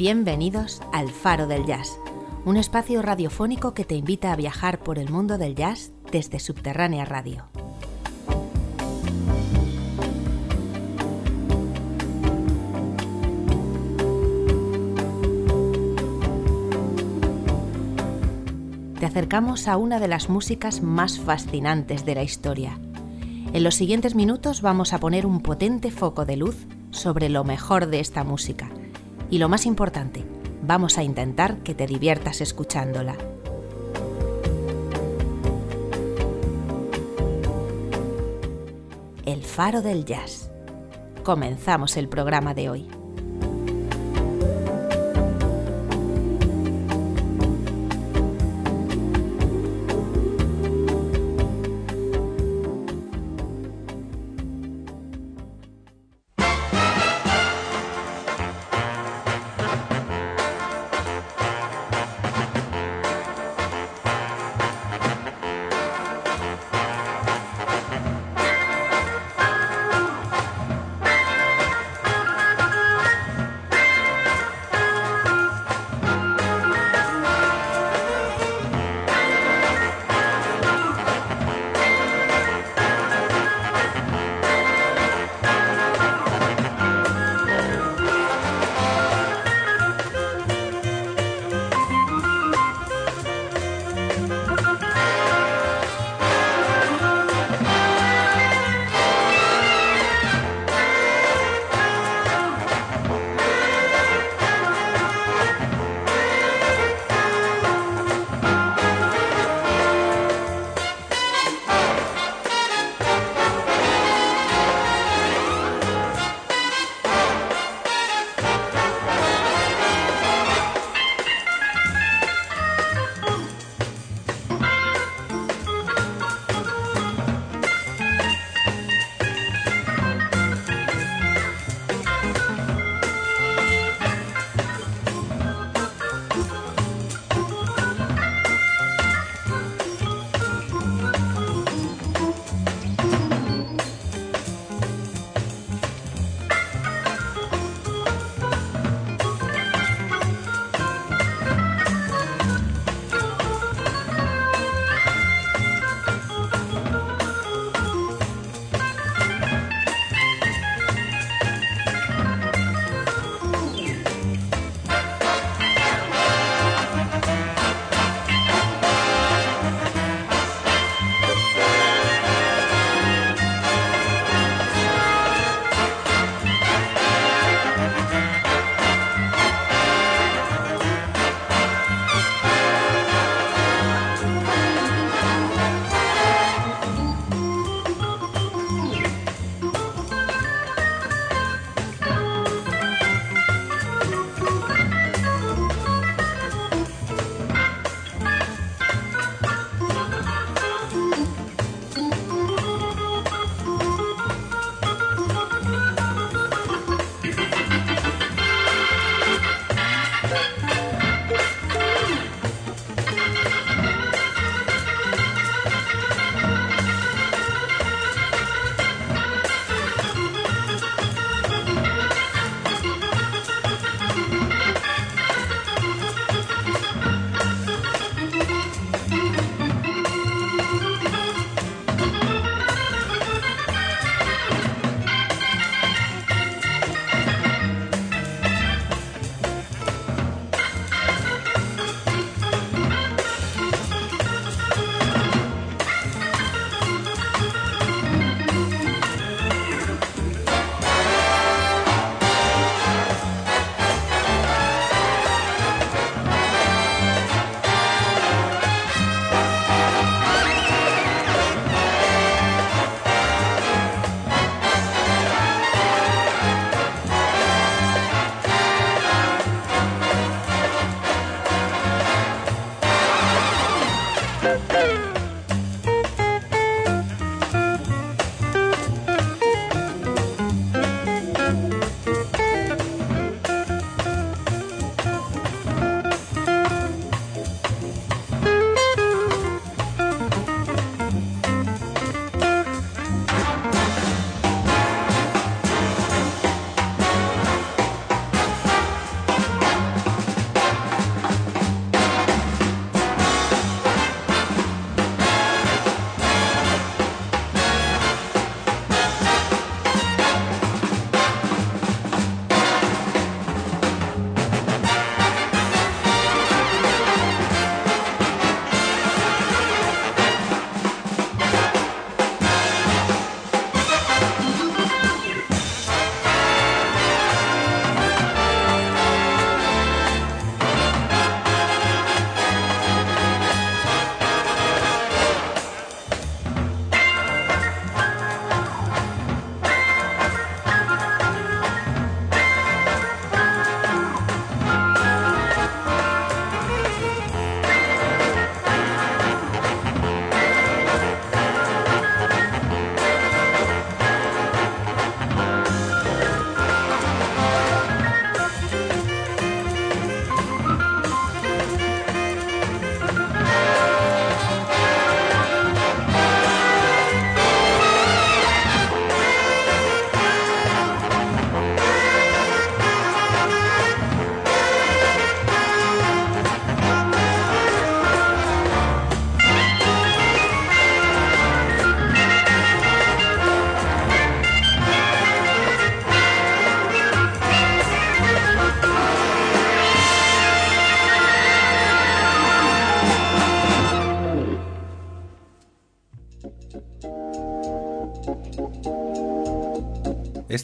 Bienvenidos al Faro del Jazz, un espacio radiofónico que te invita a viajar por el mundo del jazz desde Subterránea Radio. Te acercamos a una de las músicas más fascinantes de la historia. En los siguientes minutos vamos a poner un potente foco de luz sobre lo mejor de esta música. Y lo más importante, vamos a intentar que te diviertas escuchándola. El faro del jazz. Comenzamos el programa de hoy.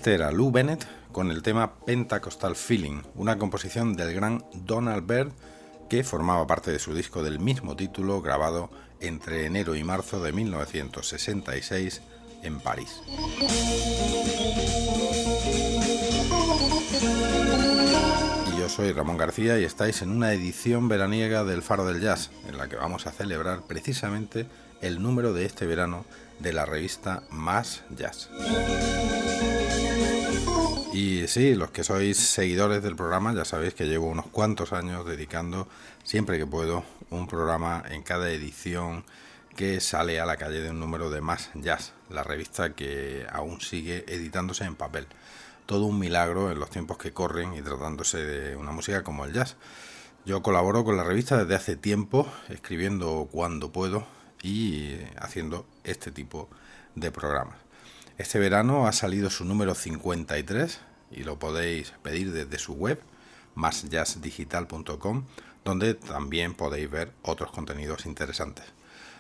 Este era Lou Bennett con el tema Pentecostal Feeling, una composición del gran Donald Byrd que formaba parte de su disco del mismo título grabado entre enero y marzo de 1966 en París. Y yo soy Ramón García y estáis en una edición veraniega del Faro del Jazz, en la que vamos a celebrar precisamente el número de este verano de la revista Más Jazz. Y sí, los que sois seguidores del programa ya sabéis que llevo unos cuantos años dedicando, siempre que puedo, un programa en cada edición que sale a la calle de un número de Más Jazz, la revista que aún sigue editándose en papel. Todo un milagro en los tiempos que corren y tratándose de una música como el jazz. Yo colaboro con la revista desde hace tiempo, escribiendo cuando puedo y haciendo este tipo de programas. Este verano ha salido su número 53 y lo podéis pedir desde su web, másjazzdigital.com, donde también podéis ver otros contenidos interesantes.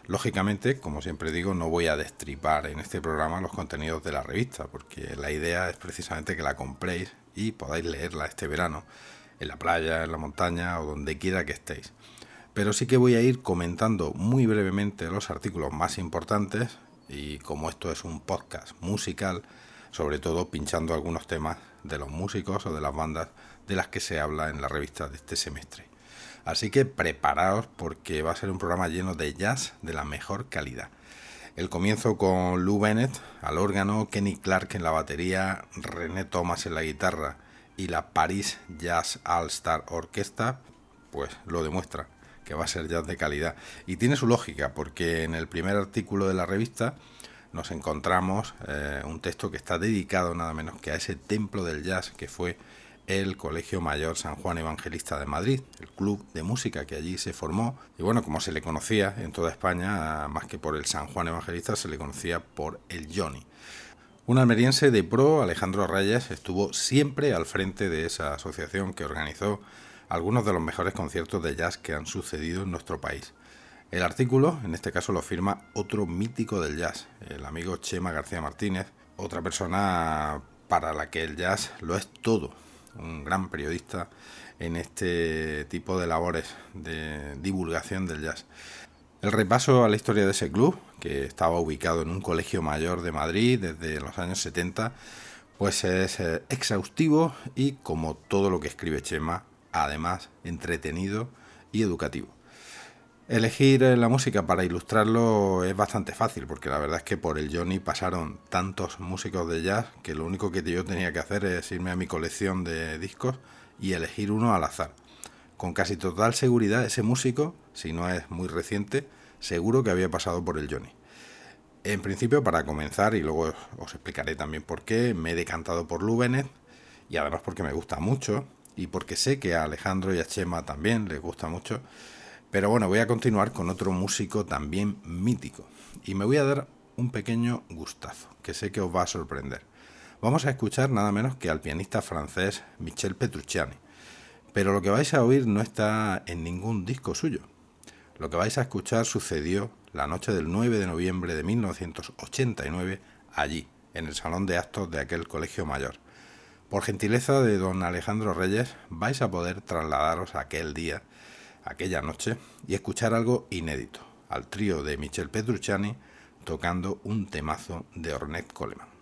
Lógicamente, como siempre digo, no voy a destripar en este programa los contenidos de la revista, porque la idea es precisamente que la compréis y podáis leerla este verano, en la playa, en la montaña o donde quiera que estéis. Pero sí que voy a ir comentando muy brevemente los artículos más importantes y como esto es un podcast musical, sobre todo pinchando algunos temas de los músicos o de las bandas de las que se habla en la revista de este semestre. Así que preparaos porque va a ser un programa lleno de jazz de la mejor calidad. El comienzo con Lou Bennett al órgano, Kenny Clark en la batería, René Thomas en la guitarra y la Paris Jazz All Star Orquesta, pues lo demuestra que va a ser jazz de calidad. Y tiene su lógica, porque en el primer artículo de la revista nos encontramos eh, un texto que está dedicado nada menos que a ese templo del jazz que fue el Colegio Mayor San Juan Evangelista de Madrid, el club de música que allí se formó. Y bueno, como se le conocía en toda España, más que por el San Juan Evangelista, se le conocía por el Johnny. Un almeriense de pro, Alejandro Reyes, estuvo siempre al frente de esa asociación que organizó algunos de los mejores conciertos de jazz que han sucedido en nuestro país. El artículo, en este caso, lo firma otro mítico del jazz, el amigo Chema García Martínez, otra persona para la que el jazz lo es todo, un gran periodista en este tipo de labores de divulgación del jazz. El repaso a la historia de ese club, que estaba ubicado en un colegio mayor de Madrid desde los años 70, pues es eh, exhaustivo y como todo lo que escribe Chema, además entretenido y educativo. Elegir eh, la música para ilustrarlo es bastante fácil, porque la verdad es que por el Johnny pasaron tantos músicos de jazz que lo único que yo tenía que hacer es irme a mi colección de discos y elegir uno al azar. Con casi total seguridad ese músico, si no es muy reciente, seguro que había pasado por el Johnny. En principio, para comenzar, y luego os explicaré también por qué, me he decantado por Lou y además porque me gusta mucho, y porque sé que a Alejandro y a Chema también les gusta mucho. Pero bueno, voy a continuar con otro músico también mítico. Y me voy a dar un pequeño gustazo, que sé que os va a sorprender. Vamos a escuchar nada menos que al pianista francés Michel Petrucciani. Pero lo que vais a oír no está en ningún disco suyo. Lo que vais a escuchar sucedió la noche del 9 de noviembre de 1989 allí, en el salón de actos de aquel colegio mayor. Por gentileza de don Alejandro Reyes, vais a poder trasladaros aquel día, aquella noche, y escuchar algo inédito, al trío de Michel Petrucciani tocando un temazo de Ornette Coleman.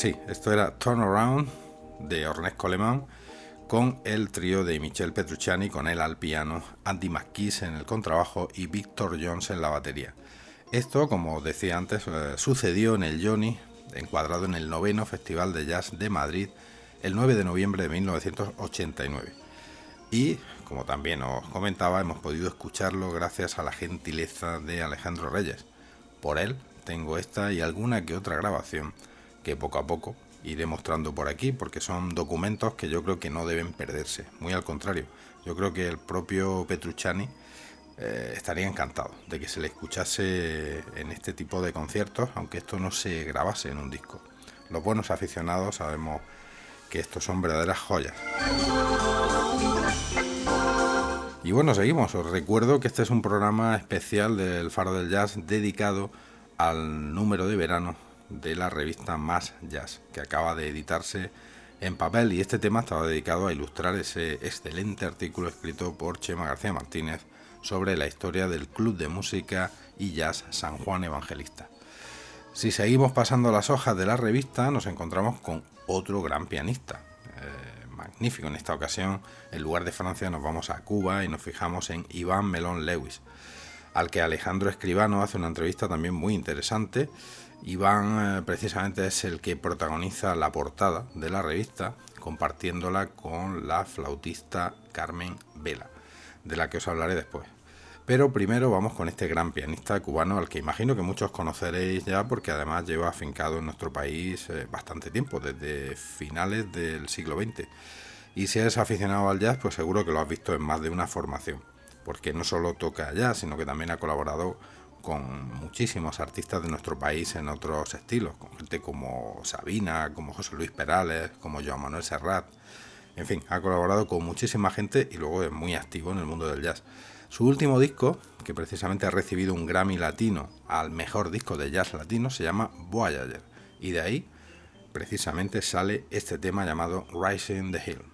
Sí, esto era Turn Around de Ornette Coleman con el trío de Michel Petrucciani con él al piano, Andy McKees en el contrabajo y Victor Jones en la batería. Esto, como decía antes, eh, sucedió en el Johnny, encuadrado en el noveno Festival de Jazz de Madrid, el 9 de noviembre de 1989. Y, como también os comentaba, hemos podido escucharlo gracias a la gentileza de Alejandro Reyes. Por él tengo esta y alguna que otra grabación que poco a poco iré mostrando por aquí porque son documentos que yo creo que no deben perderse. Muy al contrario, yo creo que el propio Petrucciani eh, estaría encantado de que se le escuchase en este tipo de conciertos, aunque esto no se grabase en un disco. Los buenos aficionados sabemos que estos son verdaderas joyas. Y bueno, seguimos. Os recuerdo que este es un programa especial del Faro del Jazz dedicado al número de verano de la revista Más Jazz, que acaba de editarse en papel y este tema estaba dedicado a ilustrar ese excelente artículo escrito por Chema García Martínez sobre la historia del Club de Música y Jazz San Juan Evangelista. Si seguimos pasando las hojas de la revista, nos encontramos con otro gran pianista, eh, magnífico en esta ocasión. En lugar de Francia nos vamos a Cuba y nos fijamos en Iván Melón Lewis, al que Alejandro Escribano hace una entrevista también muy interesante Iván eh, precisamente es el que protagoniza la portada de la revista, compartiéndola con la flautista Carmen Vela, de la que os hablaré después. Pero primero vamos con este gran pianista cubano al que imagino que muchos conoceréis ya porque además lleva afincado en nuestro país eh, bastante tiempo, desde finales del siglo XX. Y si eres aficionado al jazz, pues seguro que lo has visto en más de una formación, porque no solo toca jazz, sino que también ha colaborado con muchísimos artistas de nuestro país en otros estilos, con gente como Sabina, como José Luis Perales, como Joan Manuel Serrat. En fin, ha colaborado con muchísima gente y luego es muy activo en el mundo del jazz. Su último disco, que precisamente ha recibido un Grammy latino al mejor disco de jazz latino, se llama Voyager. Y de ahí, precisamente, sale este tema llamado Rising the Hill.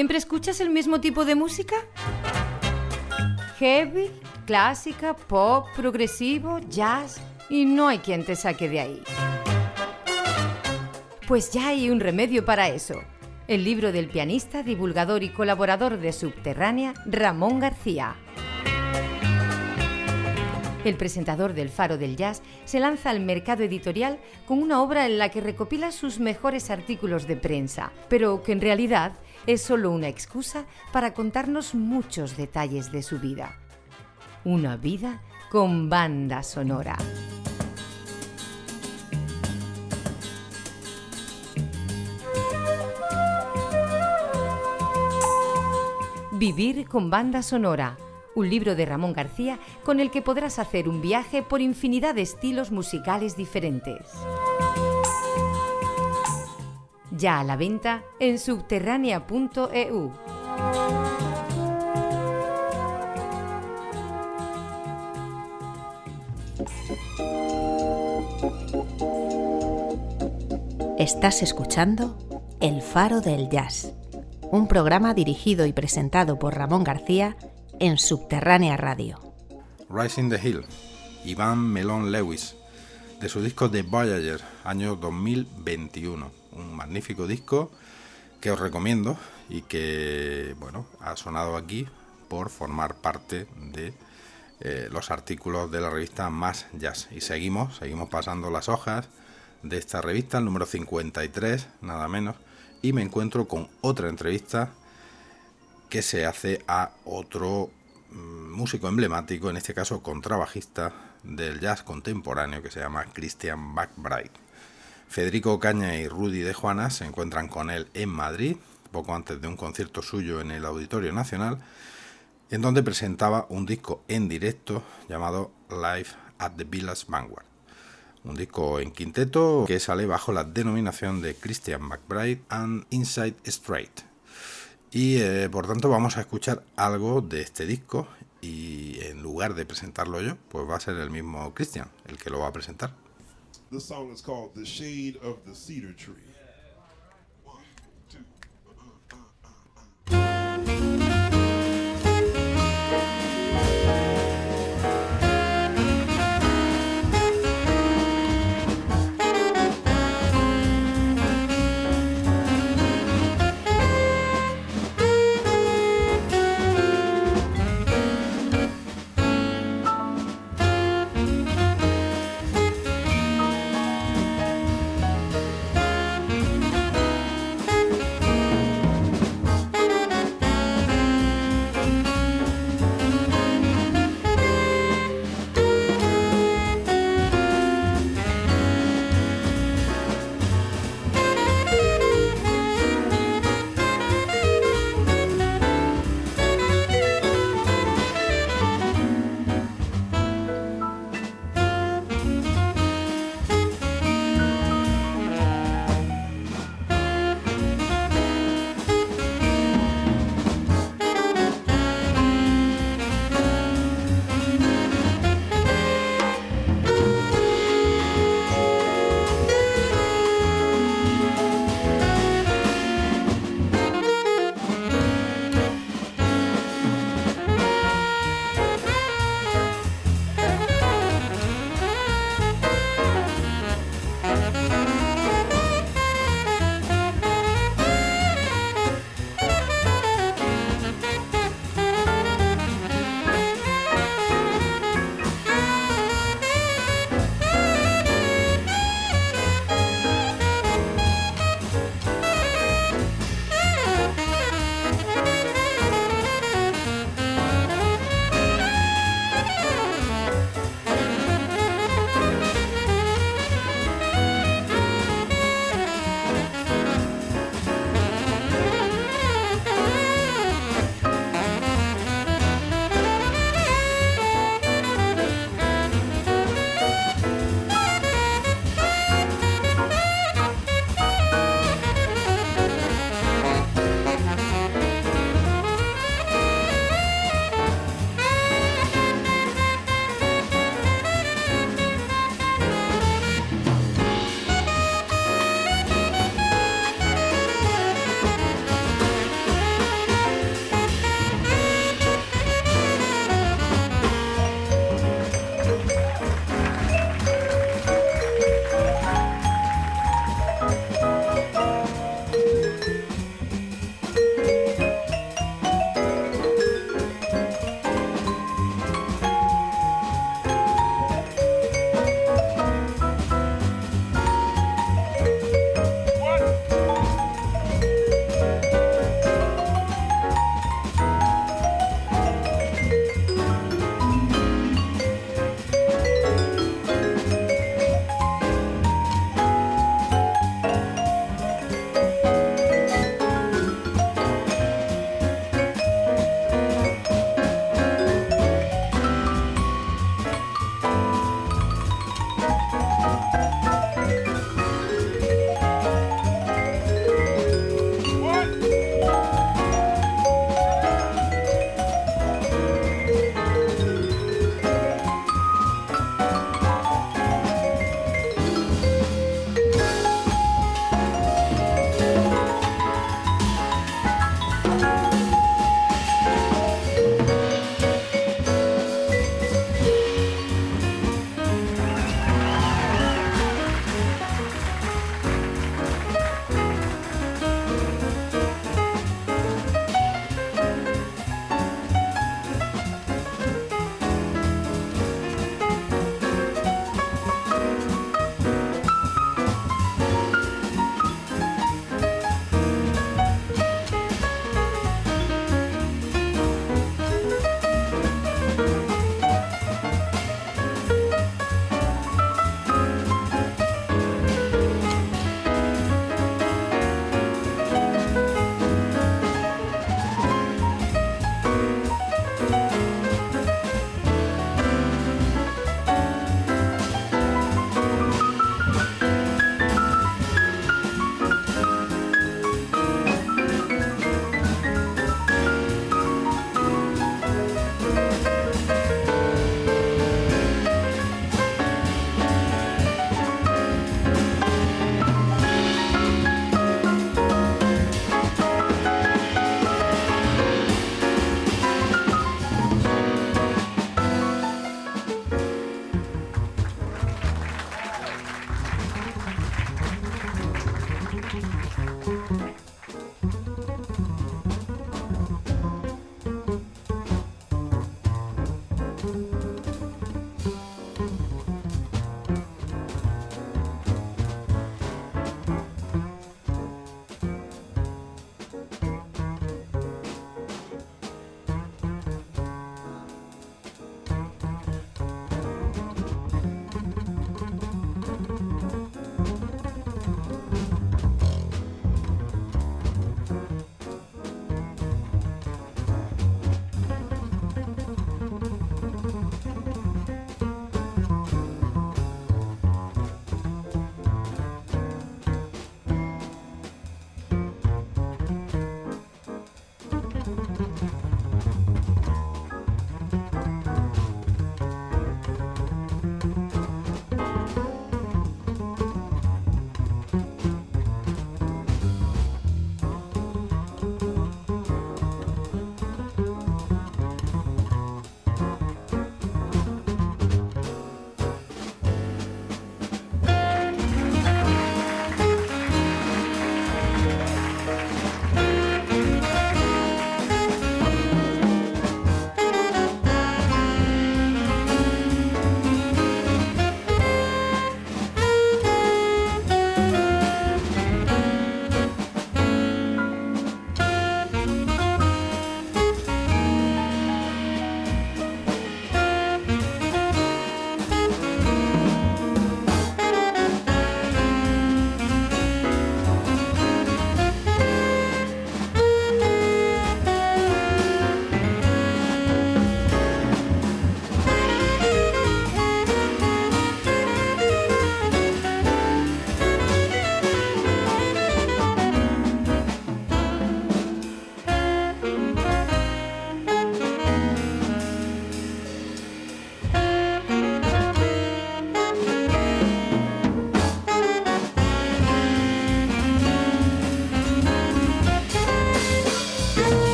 ¿Siempre escuchas el mismo tipo de música? Heavy, clásica, pop, progresivo, jazz y no hay quien te saque de ahí. Pues ya hay un remedio para eso. El libro del pianista, divulgador y colaborador de Subterránea, Ramón García. El presentador del Faro del Jazz se lanza al mercado editorial con una obra en la que recopila sus mejores artículos de prensa, pero que en realidad es solo una excusa para contarnos muchos detalles de su vida. Una vida con banda sonora. Vivir con banda sonora, un libro de Ramón García con el que podrás hacer un viaje por infinidad de estilos musicales diferentes. Ya a la venta en subterránea.eu. Estás escuchando El Faro del Jazz, un programa dirigido y presentado por Ramón García en Subterránea Radio. Rising the Hill, Iván Melón Lewis, de su disco The Voyager, año 2021. Un magnífico disco que os recomiendo y que, bueno, ha sonado aquí por formar parte de eh, los artículos de la revista Más Jazz. Y seguimos, seguimos pasando las hojas de esta revista, el número 53, nada menos, y me encuentro con otra entrevista que se hace a otro mm, músico emblemático, en este caso contrabajista del jazz contemporáneo que se llama Christian McBride. Federico Caña y Rudy de Juana se encuentran con él en Madrid, poco antes de un concierto suyo en el Auditorio Nacional, en donde presentaba un disco en directo llamado Live at the Village Vanguard. Un disco en quinteto que sale bajo la denominación de Christian McBride and Inside Straight. Y eh, por tanto vamos a escuchar algo de este disco y en lugar de presentarlo yo, pues va a ser el mismo Christian el que lo va a presentar. The song is called The Shade of the Cedar Tree.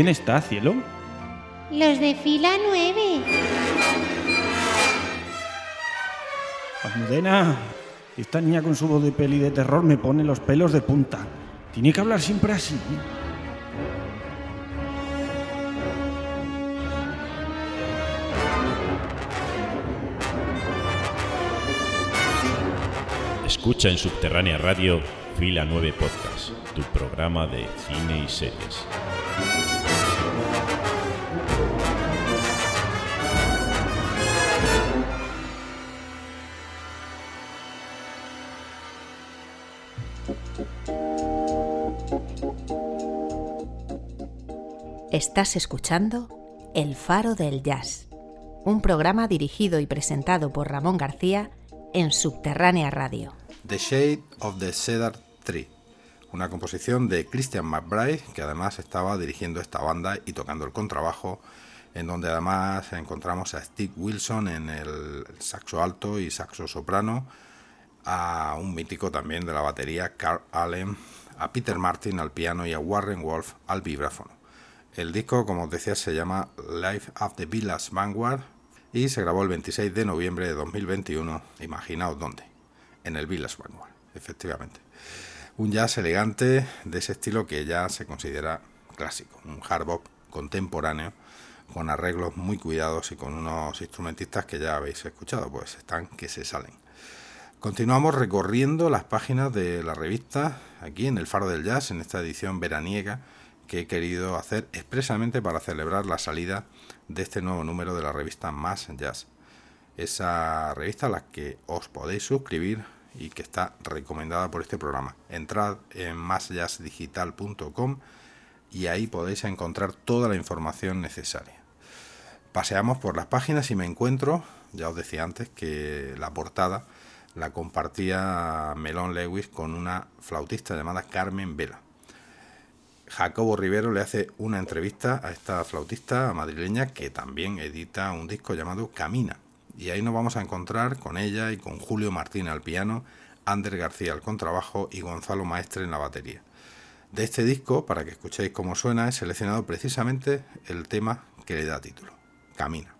¿Quién está, cielo? Los de fila 9. Almudena, esta niña con su voz de peli de terror me pone los pelos de punta. Tiene que hablar siempre así. Escucha en Subterránea Radio Fila 9 Podcast, tu programa de cine y series. Estás escuchando El Faro del Jazz, un programa dirigido y presentado por Ramón García en Subterránea Radio. The Shade of the Cedar Tree, una composición de Christian McBride, que además estaba dirigiendo esta banda y tocando el contrabajo, en donde además encontramos a Steve Wilson en el saxo alto y saxo soprano, a un mítico también de la batería, Carl Allen, a Peter Martin al piano y a Warren Wolf al vibráfono. El disco, como os decía, se llama Life of the Village Vanguard y se grabó el 26 de noviembre de 2021. Imaginaos dónde. En el Village Vanguard, efectivamente. Un jazz elegante de ese estilo que ya se considera clásico, un hard bop contemporáneo con arreglos muy cuidados y con unos instrumentistas que ya habéis escuchado, pues están que se salen. Continuamos recorriendo las páginas de la revista aquí en el Faro del Jazz en esta edición veraniega que he querido hacer expresamente para celebrar la salida de este nuevo número de la revista Más Jazz. Esa revista a la que os podéis suscribir y que está recomendada por este programa. Entrad en másjazzdigital.com y ahí podéis encontrar toda la información necesaria. Paseamos por las páginas y me encuentro, ya os decía antes, que la portada la compartía Melon Lewis con una flautista llamada Carmen Vela. Jacobo Rivero le hace una entrevista a esta flautista madrileña que también edita un disco llamado Camina. Y ahí nos vamos a encontrar con ella y con Julio Martín al piano, Ander García al contrabajo y Gonzalo Maestre en la batería. De este disco, para que escuchéis cómo suena, he seleccionado precisamente el tema que le da título, Camina.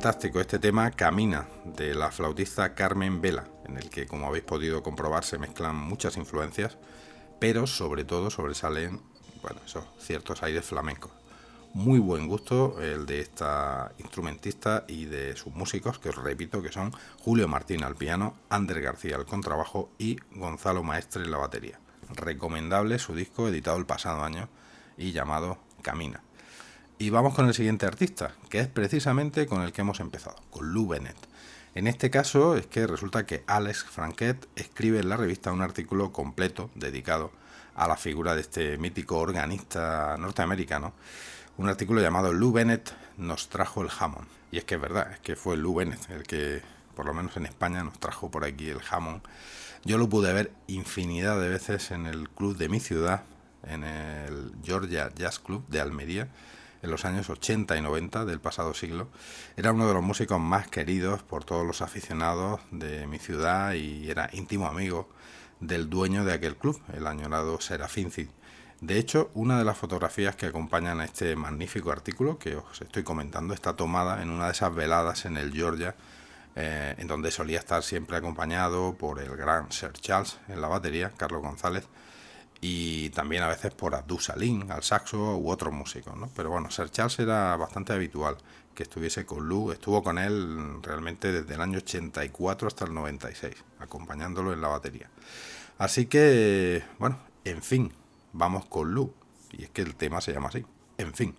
Fantástico. Este tema Camina, de la flautista Carmen Vela, en el que, como habéis podido comprobar, se mezclan muchas influencias, pero sobre todo sobresalen, bueno, ciertos aires flamencos. Muy buen gusto el de esta instrumentista y de sus músicos, que os repito que son Julio Martín al piano, Ander García al contrabajo y Gonzalo Maestre en la batería. Recomendable su disco editado el pasado año y llamado Camina. Y vamos con el siguiente artista, que es precisamente con el que hemos empezado, con Lou Bennett. En este caso es que resulta que Alex Franquet escribe en la revista un artículo completo dedicado a la figura de este mítico organista norteamericano, un artículo llamado Lou Bennett nos trajo el jamón. Y es que es verdad, es que fue Lou Bennett el que, por lo menos en España, nos trajo por aquí el jamón. Yo lo pude ver infinidad de veces en el club de mi ciudad, en el Georgia Jazz Club de Almería, en los años 80 y 90 del pasado siglo. Era uno de los músicos más queridos por todos los aficionados de mi ciudad y era íntimo amigo del dueño de aquel club, el añorado Serafín Cid. De hecho, una de las fotografías que acompañan a este magnífico artículo que os estoy comentando está tomada en una de esas veladas en el Georgia, eh, en donde solía estar siempre acompañado por el gran Sir Charles en la batería, Carlos González, y también a veces por Abdul al saxo u otros músicos, ¿no? Pero bueno, Sir Charles era bastante habitual que estuviese con Lou, estuvo con él realmente desde el año 84 hasta el 96, acompañándolo en la batería. Así que, bueno, en fin, vamos con Lou, y es que el tema se llama así, en fin.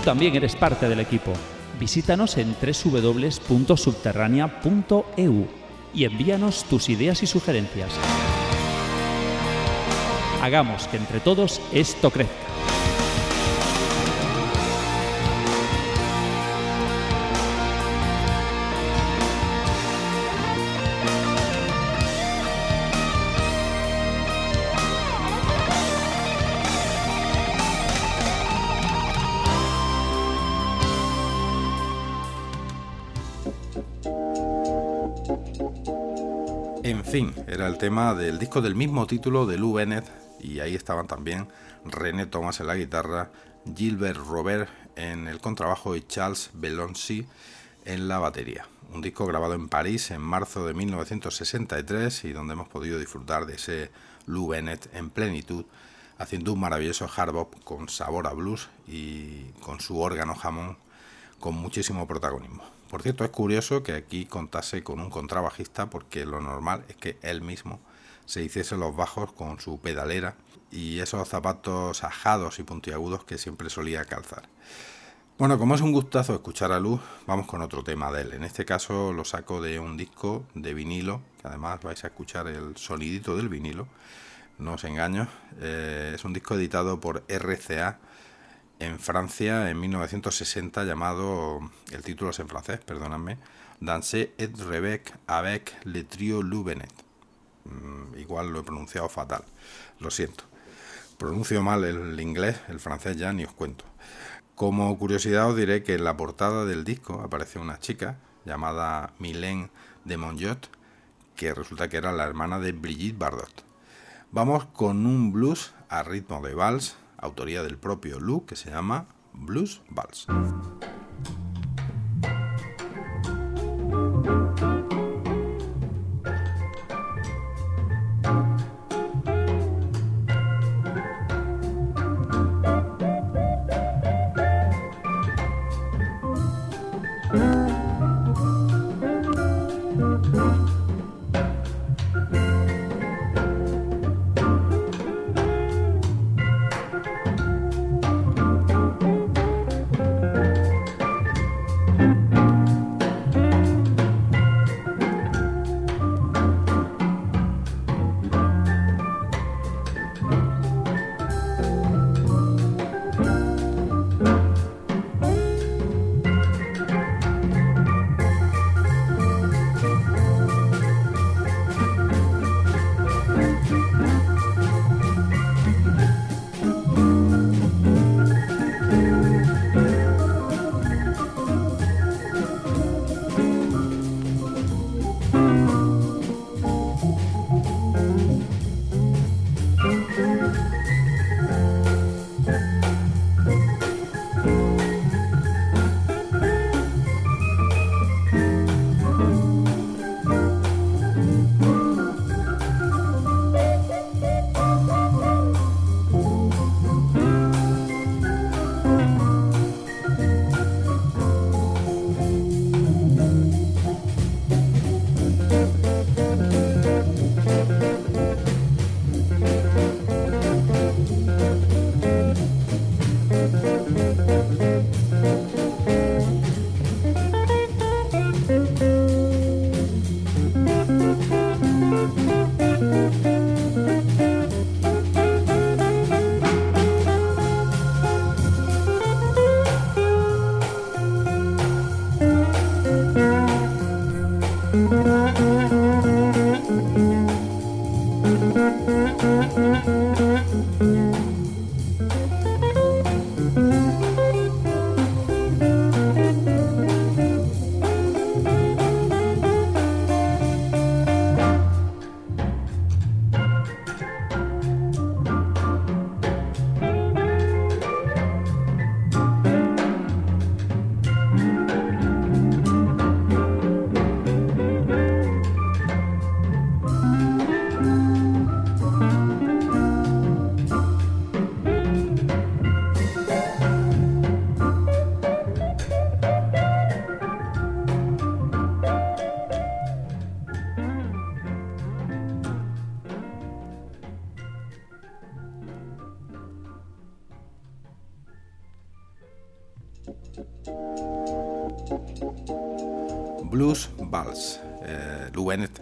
Tú también eres parte del equipo. Visítanos en www.subterránea.eu y envíanos tus ideas y sugerencias. Hagamos que entre todos esto crezca. Era el tema del disco del mismo título de Lou Bennett y ahí estaban también René Thomas en la guitarra, Gilbert Robert en el contrabajo y Charles Belonsi en la batería. Un disco grabado en París en marzo de 1963 y donde hemos podido disfrutar de ese Lou Bennett en plenitud, haciendo un maravilloso hard bop con sabor a blues y con su órgano jamón con muchísimo protagonismo. Por cierto, es curioso que aquí contase con un contrabajista porque lo normal es que él mismo se hiciese los bajos con su pedalera y esos zapatos ajados y puntiagudos que siempre solía calzar. Bueno, como es un gustazo escuchar a Luz, vamos con otro tema de él. En este caso lo saco de un disco de vinilo, que además vais a escuchar el sonidito del vinilo, no os engaño. Eh, es un disco editado por RCA en Francia en 1960 llamado, el título es en francés, perdóname, Danser et Rebec avec le trio Louvenet. Mm, igual lo he pronunciado fatal, lo siento. Pronuncio mal el inglés, el francés ya ni os cuento. Como curiosidad os diré que en la portada del disco aparece una chica llamada Mylène de Monjot, que resulta que era la hermana de Brigitte Bardot. Vamos con un blues a ritmo de vals autoría del propio Lou, que se llama Blues Vals.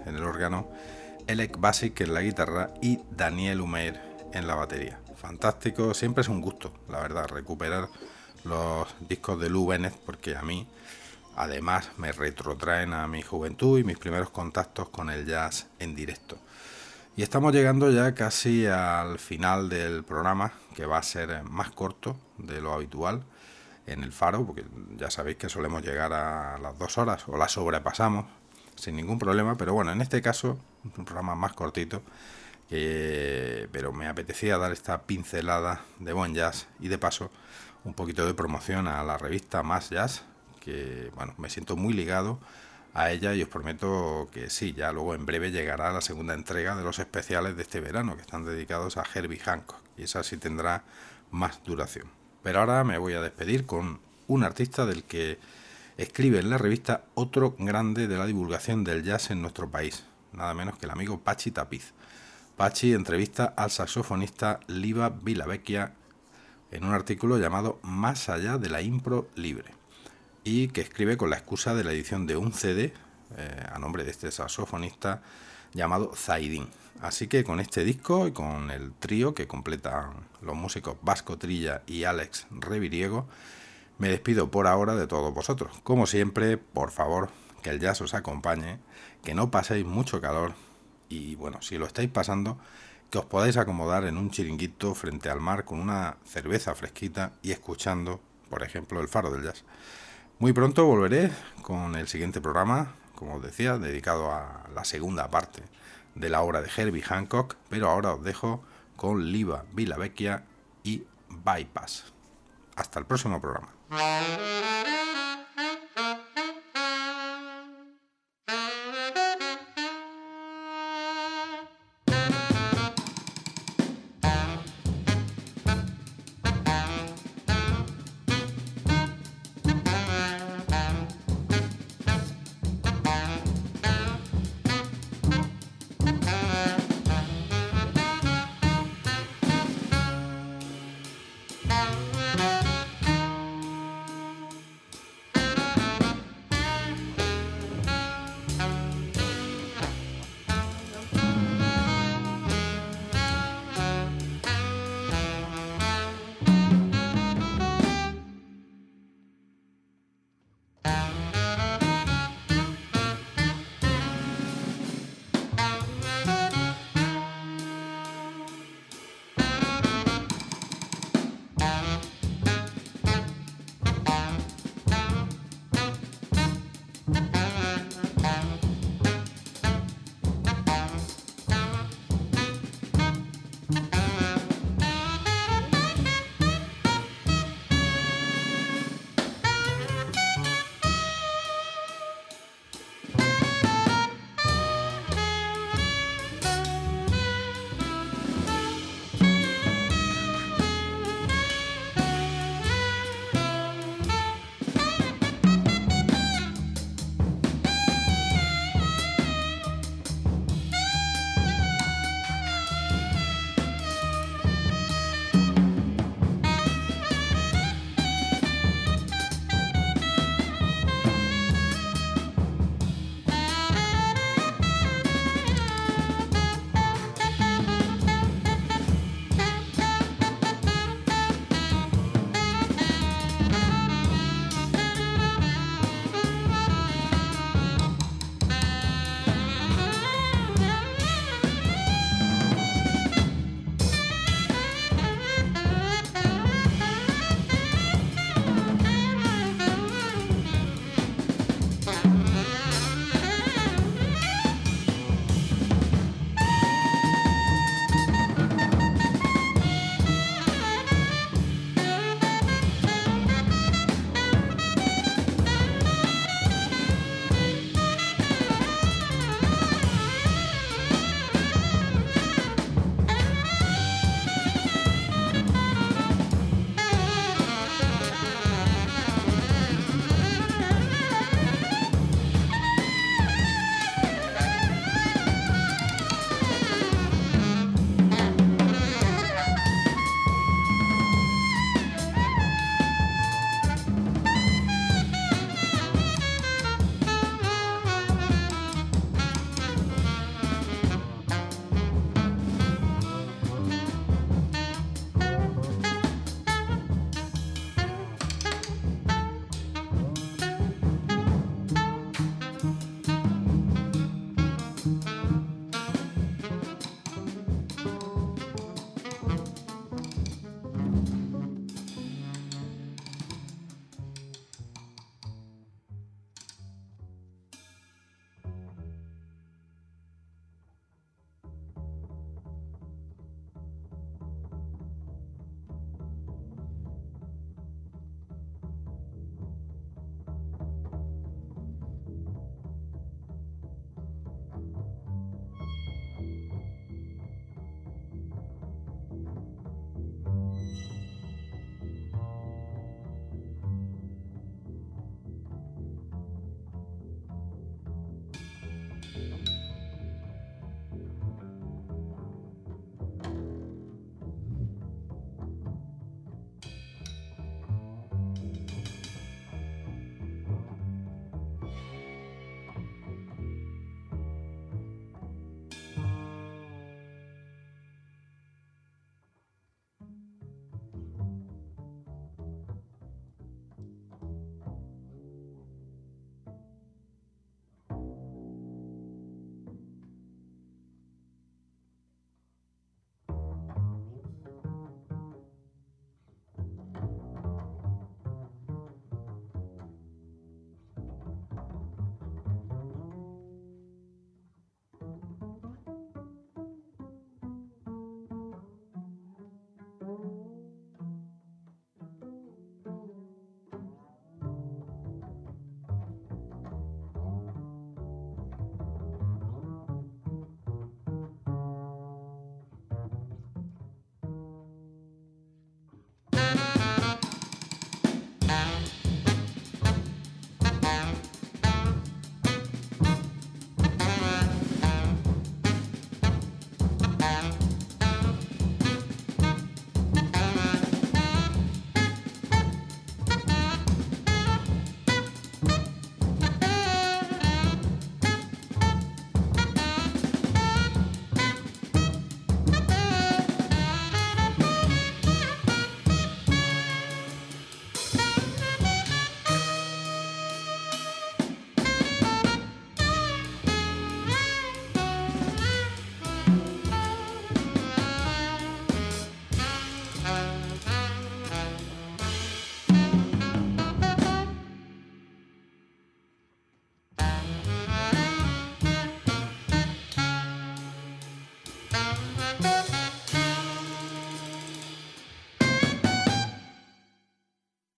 En el órgano, Elec Basic en la guitarra y Daniel Humeir en la batería. Fantástico, siempre es un gusto, la verdad, recuperar los discos de Lou Bennett porque a mí además me retrotraen a mi juventud y mis primeros contactos con el jazz en directo. Y estamos llegando ya casi al final del programa, que va a ser más corto de lo habitual en el faro, porque ya sabéis que solemos llegar a las dos horas o las sobrepasamos sin ningún problema, pero bueno, en este caso, un programa más cortito, pero me apetecía dar esta pincelada de buen jazz y de paso un poquito de promoción a la revista Más Jazz, que bueno, me siento muy ligado a ella y os prometo que sí, ya luego en breve llegará la segunda entrega de los especiales de este verano que están dedicados a Herbie Hancock y esa sí tendrá más duración. Pero ahora me voy a despedir con un artista del que escribe en la revista otro grande de la divulgación del jazz en nuestro país, nada menos que el amigo Pachi Tapiz. Pachi entrevista al saxofonista Liva Vilavecchia en un artículo llamado Más allá de la impro libre y que escribe con la excusa de la edición de un CD eh, a nombre de este saxofonista llamado Zaidín. Así que con este disco y con el trío que completan los músicos Vasco Trilla y Alex Reviriego, me despido por ahora de todos vosotros. Como siempre, por favor, que el jazz os acompañe, que no paséis mucho calor y bueno, si lo estáis pasando, que os podáis acomodar en un chiringuito frente al mar con una cerveza fresquita y escuchando, por ejemplo, el faro del jazz. Muy pronto volveré con el siguiente programa, como os decía, dedicado a la segunda parte de la obra de Herbie Hancock, pero ahora os dejo con Liva Vilavecchia y Bypass. Hasta el próximo programa. Música